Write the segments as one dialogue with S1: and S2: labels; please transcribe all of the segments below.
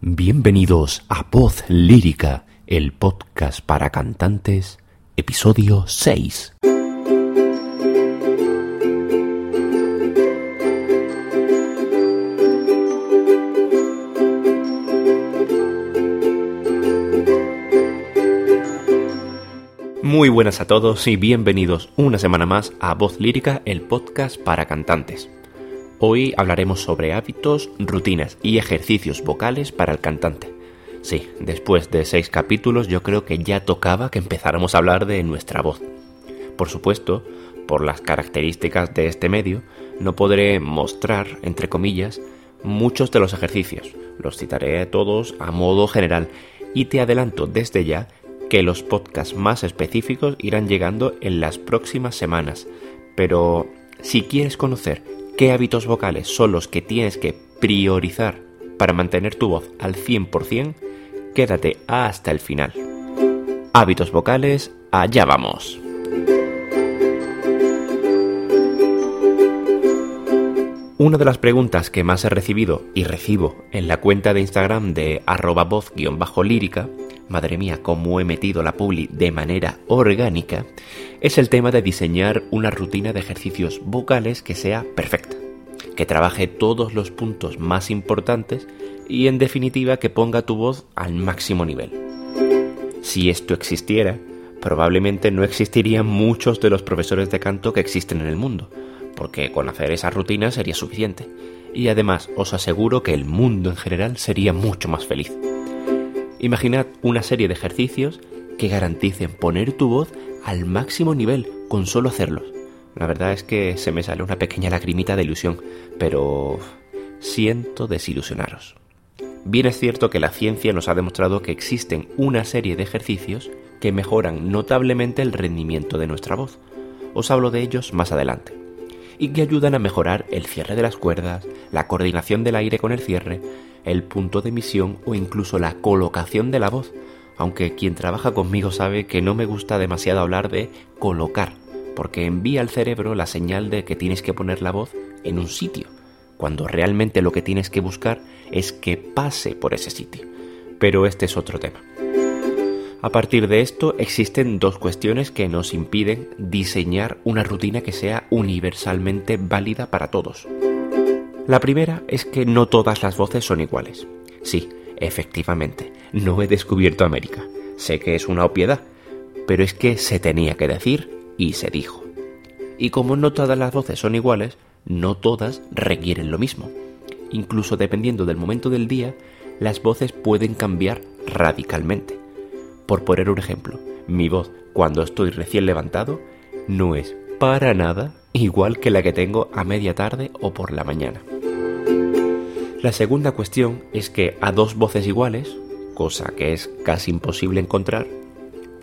S1: Bienvenidos a Voz Lírica, el podcast para cantantes, episodio 6. Muy buenas a todos y bienvenidos una semana más a Voz Lírica, el podcast para cantantes. Hoy hablaremos sobre hábitos, rutinas y ejercicios vocales para el cantante. Sí, después de seis capítulos yo creo que ya tocaba que empezáramos a hablar de nuestra voz. Por supuesto, por las características de este medio, no podré mostrar, entre comillas, muchos de los ejercicios. Los citaré todos a modo general y te adelanto desde ya que los podcasts más específicos irán llegando en las próximas semanas. Pero si quieres conocer qué hábitos vocales son los que tienes que priorizar para mantener tu voz al 100%, quédate hasta el final. Hábitos vocales, allá vamos. Una de las preguntas que más he recibido y recibo en la cuenta de Instagram de arroba voz-lírica, madre mía, cómo he metido la publi de manera orgánica, es el tema de diseñar una rutina de ejercicios vocales que sea perfecta, que trabaje todos los puntos más importantes y en definitiva que ponga tu voz al máximo nivel. Si esto existiera, probablemente no existirían muchos de los profesores de canto que existen en el mundo, porque con hacer esa rutina sería suficiente. Y además os aseguro que el mundo en general sería mucho más feliz. Imaginad una serie de ejercicios que garanticen poner tu voz al máximo nivel con solo hacerlos. La verdad es que se me sale una pequeña lagrimita de ilusión, pero siento desilusionaros. Bien es cierto que la ciencia nos ha demostrado que existen una serie de ejercicios que mejoran notablemente el rendimiento de nuestra voz. Os hablo de ellos más adelante. Y que ayudan a mejorar el cierre de las cuerdas, la coordinación del aire con el cierre, el punto de emisión o incluso la colocación de la voz, aunque quien trabaja conmigo sabe que no me gusta demasiado hablar de colocar, porque envía al cerebro la señal de que tienes que poner la voz en un sitio, cuando realmente lo que tienes que buscar es que pase por ese sitio. Pero este es otro tema. A partir de esto existen dos cuestiones que nos impiden diseñar una rutina que sea universalmente válida para todos. La primera es que no todas las voces son iguales. Sí, Efectivamente, no he descubierto América. Sé que es una obviedad, pero es que se tenía que decir y se dijo. Y como no todas las voces son iguales, no todas requieren lo mismo. Incluso dependiendo del momento del día, las voces pueden cambiar radicalmente. Por poner un ejemplo, mi voz cuando estoy recién levantado no es para nada igual que la que tengo a media tarde o por la mañana. La segunda cuestión es que a dos voces iguales, cosa que es casi imposible encontrar,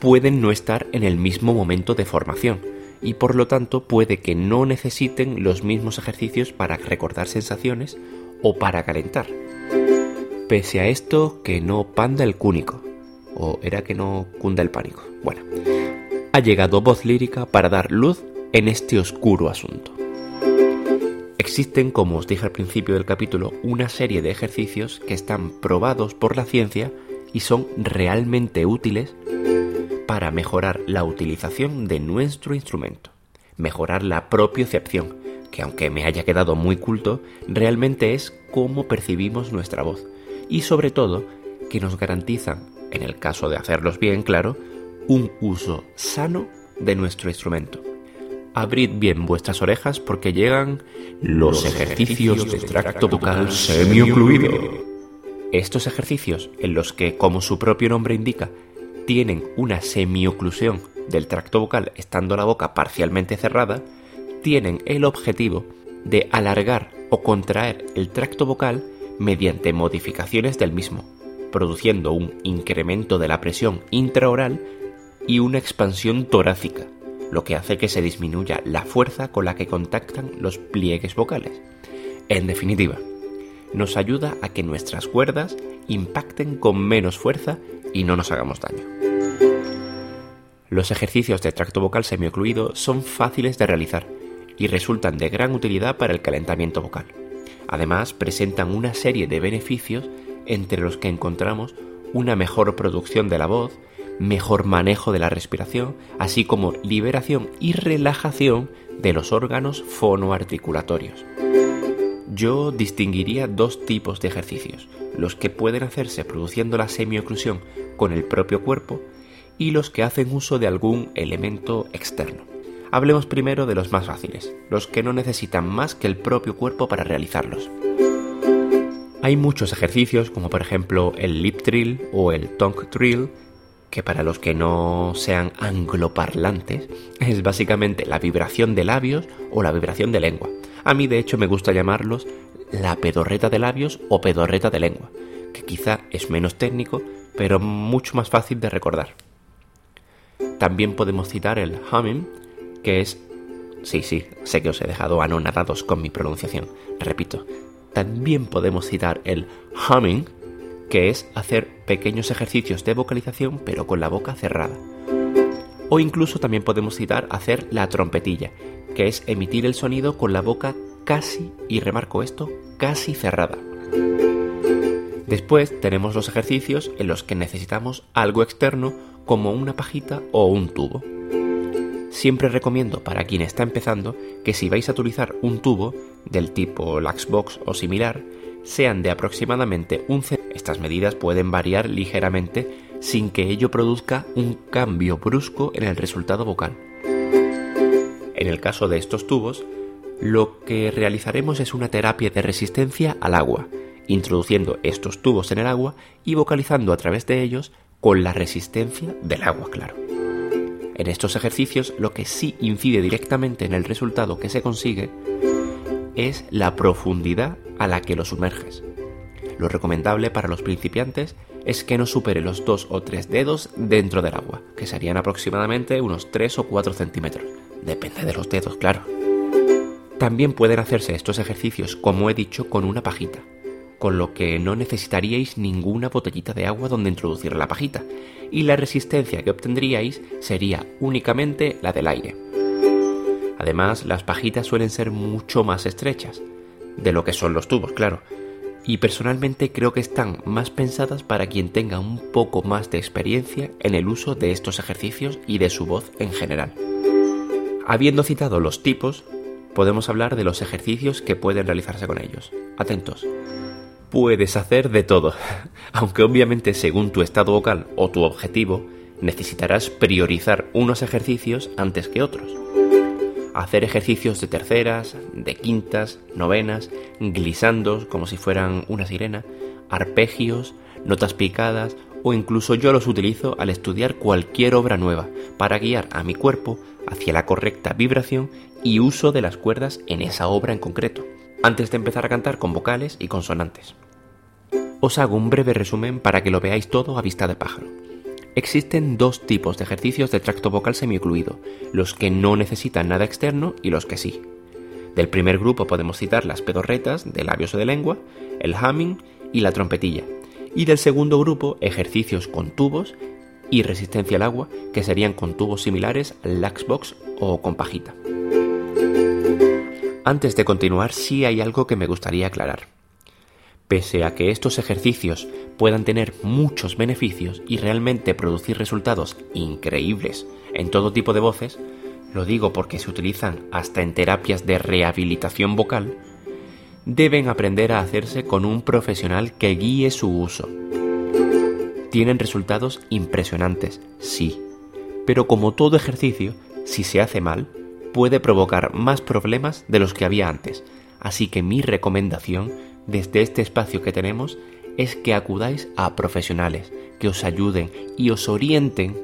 S1: pueden no estar en el mismo momento de formación y por lo tanto puede que no necesiten los mismos ejercicios para recordar sensaciones o para calentar. Pese a esto, que no panda el cúnico, o era que no cunda el pánico. Bueno, ha llegado voz lírica para dar luz en este oscuro asunto. Existen, como os dije al principio del capítulo, una serie de ejercicios que están probados por la ciencia y son realmente útiles para mejorar la utilización de nuestro instrumento, mejorar la propiocepción, que aunque me haya quedado muy culto, realmente es cómo percibimos nuestra voz, y sobre todo que nos garantizan, en el caso de hacerlos bien claro, un uso sano de nuestro instrumento Abrid bien vuestras orejas porque llegan los ejercicios de tracto vocal semi-ocluido. Estos ejercicios, en los que, como su propio nombre indica, tienen una semi-oclusión del tracto vocal estando la boca parcialmente cerrada, tienen el objetivo de alargar o contraer el tracto vocal mediante modificaciones del mismo, produciendo un incremento de la presión intraoral y una expansión torácica, lo que hace que se disminuya la fuerza con la que contactan los pliegues vocales. En definitiva, nos ayuda a que nuestras cuerdas impacten con menos fuerza y no nos hagamos daño. Los ejercicios de tracto vocal semiocluido son fáciles de realizar y resultan de gran utilidad para el calentamiento vocal. Además, presentan una serie de beneficios entre los que encontramos una mejor producción de la voz, mejor manejo de la respiración, así como liberación y relajación de los órganos fonoarticulatorios. Yo distinguiría dos tipos de ejercicios, los que pueden hacerse produciendo la semioclusión con el propio cuerpo y los que hacen uso de algún elemento externo. Hablemos primero de los más fáciles, los que no necesitan más que el propio cuerpo para realizarlos. Hay muchos ejercicios, como por ejemplo el lip trill o el tongue trill, que para los que no sean angloparlantes es básicamente la vibración de labios o la vibración de lengua. A mí de hecho me gusta llamarlos la pedorreta de labios o pedorreta de lengua, que quizá es menos técnico, pero mucho más fácil de recordar. También podemos citar el humming, que es... Sí, sí, sé que os he dejado anonadados con mi pronunciación. Repito, también podemos citar el humming, que es hacer pequeños ejercicios de vocalización pero con la boca cerrada. O incluso también podemos citar hacer la trompetilla, que es emitir el sonido con la boca casi, y remarco esto, casi cerrada. Después tenemos los ejercicios en los que necesitamos algo externo como una pajita o un tubo. Siempre recomiendo para quien está empezando que si vais a utilizar un tubo del tipo Laxbox o similar, sean de aproximadamente un Estas medidas pueden variar ligeramente sin que ello produzca un cambio brusco en el resultado vocal. En el caso de estos tubos, lo que realizaremos es una terapia de resistencia al agua, introduciendo estos tubos en el agua y vocalizando a través de ellos con la resistencia del agua, claro. En estos ejercicios lo que sí incide directamente en el resultado que se consigue es la profundidad a la que lo sumerges. Lo recomendable para los principiantes es que no supere los 2 o 3 dedos dentro del agua, que serían aproximadamente unos 3 o 4 centímetros. Depende de los dedos, claro. También pueden hacerse estos ejercicios, como he dicho, con una pajita, con lo que no necesitaríais ninguna botellita de agua donde introducir la pajita, y la resistencia que obtendríais sería únicamente la del aire. Además, las pajitas suelen ser mucho más estrechas, de lo que son los tubos, claro, y personalmente creo que están más pensadas para quien tenga un poco más de experiencia en el uso de estos ejercicios y de su voz en general. Habiendo citado los tipos, podemos hablar de los ejercicios que pueden realizarse con ellos. Atentos. Puedes hacer de todo, aunque obviamente según tu estado vocal o tu objetivo, necesitarás priorizar unos ejercicios antes que otros. Hacer ejercicios de terceras, de quintas, novenas, glisandos como si fueran una sirena, arpegios, notas picadas o incluso yo los utilizo al estudiar cualquier obra nueva para guiar a mi cuerpo hacia la correcta vibración y uso de las cuerdas en esa obra en concreto, antes de empezar a cantar con vocales y consonantes. Os hago un breve resumen para que lo veáis todo a vista de pájaro. Existen dos tipos de ejercicios de tracto vocal semiocluido, los que no necesitan nada externo y los que sí. Del primer grupo podemos citar las pedorretas de labios o de lengua, el humming y la trompetilla. Y del segundo grupo, ejercicios con tubos y resistencia al agua, que serían con tubos similares al Laxbox o con pajita. Antes de continuar, sí hay algo que me gustaría aclarar. Pese a que estos ejercicios puedan tener muchos beneficios y realmente producir resultados increíbles en todo tipo de voces, lo digo porque se utilizan hasta en terapias de rehabilitación vocal, deben aprender a hacerse con un profesional que guíe su uso. Tienen resultados impresionantes, sí, pero como todo ejercicio, si se hace mal, puede provocar más problemas de los que había antes, así que mi recomendación desde este espacio que tenemos es que acudáis a profesionales que os ayuden y os orienten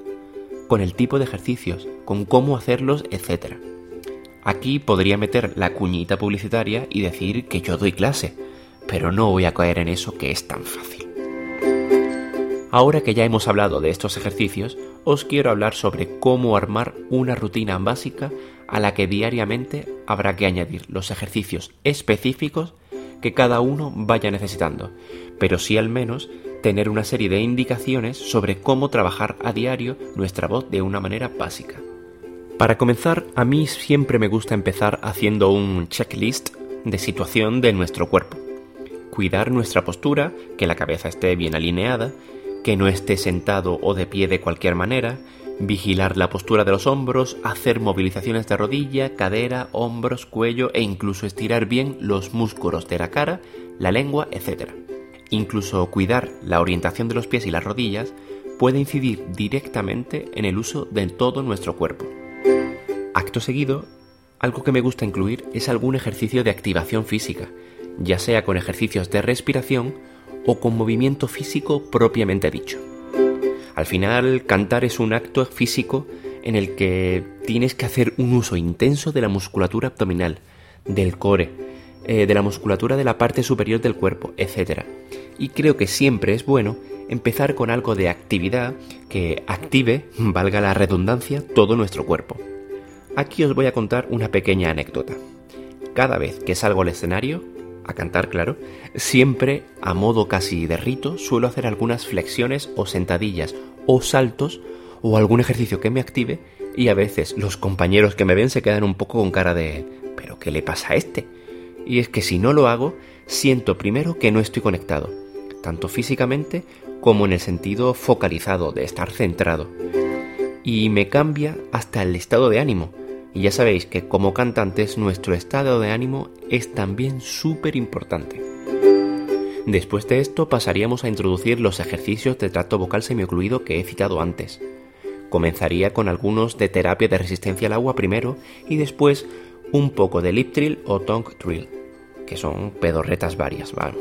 S1: con el tipo de ejercicios, con cómo hacerlos, etc. Aquí podría meter la cuñita publicitaria y decir que yo doy clase, pero no voy a caer en eso que es tan fácil. Ahora que ya hemos hablado de estos ejercicios, os quiero hablar sobre cómo armar una rutina básica a la que diariamente habrá que añadir los ejercicios específicos que cada uno vaya necesitando, pero sí al menos tener una serie de indicaciones sobre cómo trabajar a diario nuestra voz de una manera básica. Para comenzar, a mí siempre me gusta empezar haciendo un checklist de situación de nuestro cuerpo. Cuidar nuestra postura, que la cabeza esté bien alineada, que no esté sentado o de pie de cualquier manera, vigilar la postura de los hombros, hacer movilizaciones de rodilla, cadera, hombros, cuello e incluso estirar bien los músculos de la cara, la lengua, etc. Incluso cuidar la orientación de los pies y las rodillas puede incidir directamente en el uso de todo nuestro cuerpo. Acto seguido, algo que me gusta incluir es algún ejercicio de activación física, ya sea con ejercicios de respiración o con movimiento físico propiamente dicho. Al final, cantar es un acto físico en el que tienes que hacer un uso intenso de la musculatura abdominal, del core, eh, de la musculatura de la parte superior del cuerpo, etc. Y creo que siempre es bueno empezar con algo de actividad que active, valga la redundancia, todo nuestro cuerpo. Aquí os voy a contar una pequeña anécdota. Cada vez que salgo al escenario, a cantar, claro, siempre a modo casi de rito suelo hacer algunas flexiones o sentadillas o saltos o algún ejercicio que me active y a veces los compañeros que me ven se quedan un poco con cara de ¿pero qué le pasa a este? Y es que si no lo hago, siento primero que no estoy conectado, tanto físicamente como en el sentido focalizado de estar centrado. Y me cambia hasta el estado de ánimo, y ya sabéis que como cantantes nuestro estado de ánimo es también súper importante. Después de esto pasaríamos a introducir los ejercicios de trato vocal semiocluido que he citado antes. Comenzaría con algunos de terapia de resistencia al agua primero y después un poco de lip trill o tongue trill, que son pedorretas varias, ¿vale?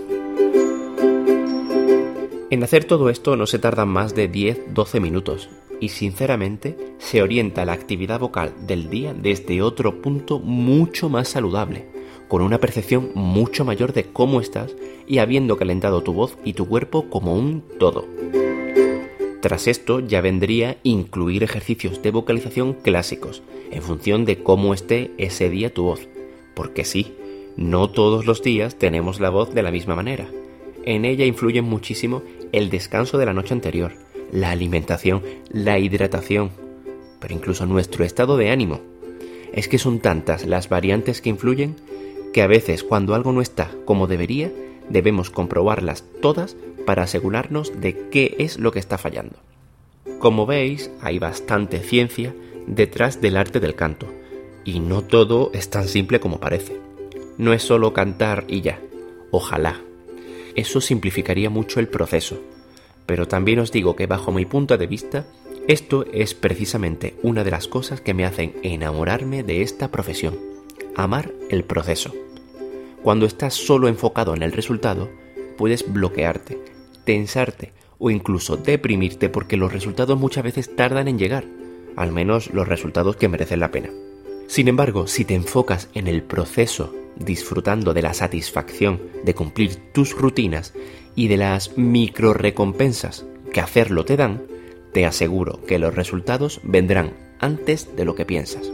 S1: En hacer todo esto no se tardan más de 10-12 minutos y sinceramente se orienta la actividad vocal del día desde otro punto mucho más saludable, con una percepción mucho mayor de cómo estás y habiendo calentado tu voz y tu cuerpo como un todo. Tras esto ya vendría incluir ejercicios de vocalización clásicos, en función de cómo esté ese día tu voz, porque sí, no todos los días tenemos la voz de la misma manera. En ella influye muchísimo el descanso de la noche anterior, la alimentación, la hidratación, pero incluso nuestro estado de ánimo. Es que son tantas las variantes que influyen que a veces cuando algo no está como debería, debemos comprobarlas todas para asegurarnos de qué es lo que está fallando. Como veis, hay bastante ciencia detrás del arte del canto, y no todo es tan simple como parece. No es solo cantar y ya. Ojalá. Eso simplificaría mucho el proceso, pero también os digo que bajo mi punto de vista, esto es precisamente una de las cosas que me hacen enamorarme de esta profesión, amar el proceso. Cuando estás solo enfocado en el resultado, puedes bloquearte, tensarte o incluso deprimirte porque los resultados muchas veces tardan en llegar, al menos los resultados que merecen la pena. Sin embargo, si te enfocas en el proceso, disfrutando de la satisfacción de cumplir tus rutinas y de las micro recompensas que hacerlo te dan, te aseguro que los resultados vendrán antes de lo que piensas.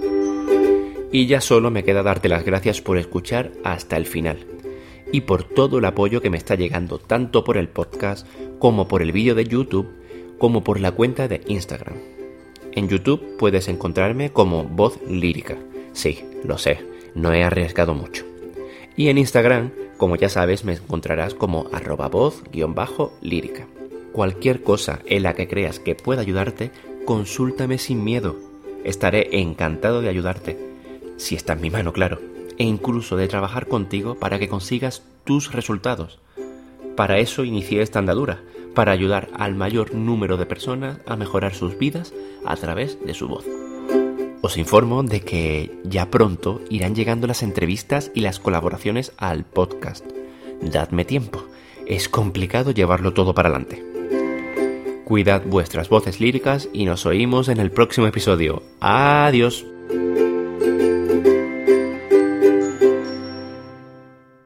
S1: Y ya solo me queda darte las gracias por escuchar hasta el final y por todo el apoyo que me está llegando tanto por el podcast como por el vídeo de YouTube como por la cuenta de Instagram. En YouTube puedes encontrarme como voz lírica. Sí, lo sé, no he arriesgado mucho. Y en Instagram como ya sabes, me encontrarás como arroba voz-lírica. Cualquier cosa en la que creas que pueda ayudarte, consúltame sin miedo. Estaré encantado de ayudarte, si está en mi mano, claro, e incluso de trabajar contigo para que consigas tus resultados. Para eso inicié esta andadura, para ayudar al mayor número de personas a mejorar sus vidas a través de su voz. Os informo de que ya pronto irán llegando las entrevistas y las colaboraciones al podcast. Dadme tiempo, es complicado llevarlo todo para adelante. Cuidad vuestras voces líricas y nos oímos en el próximo episodio. Adiós.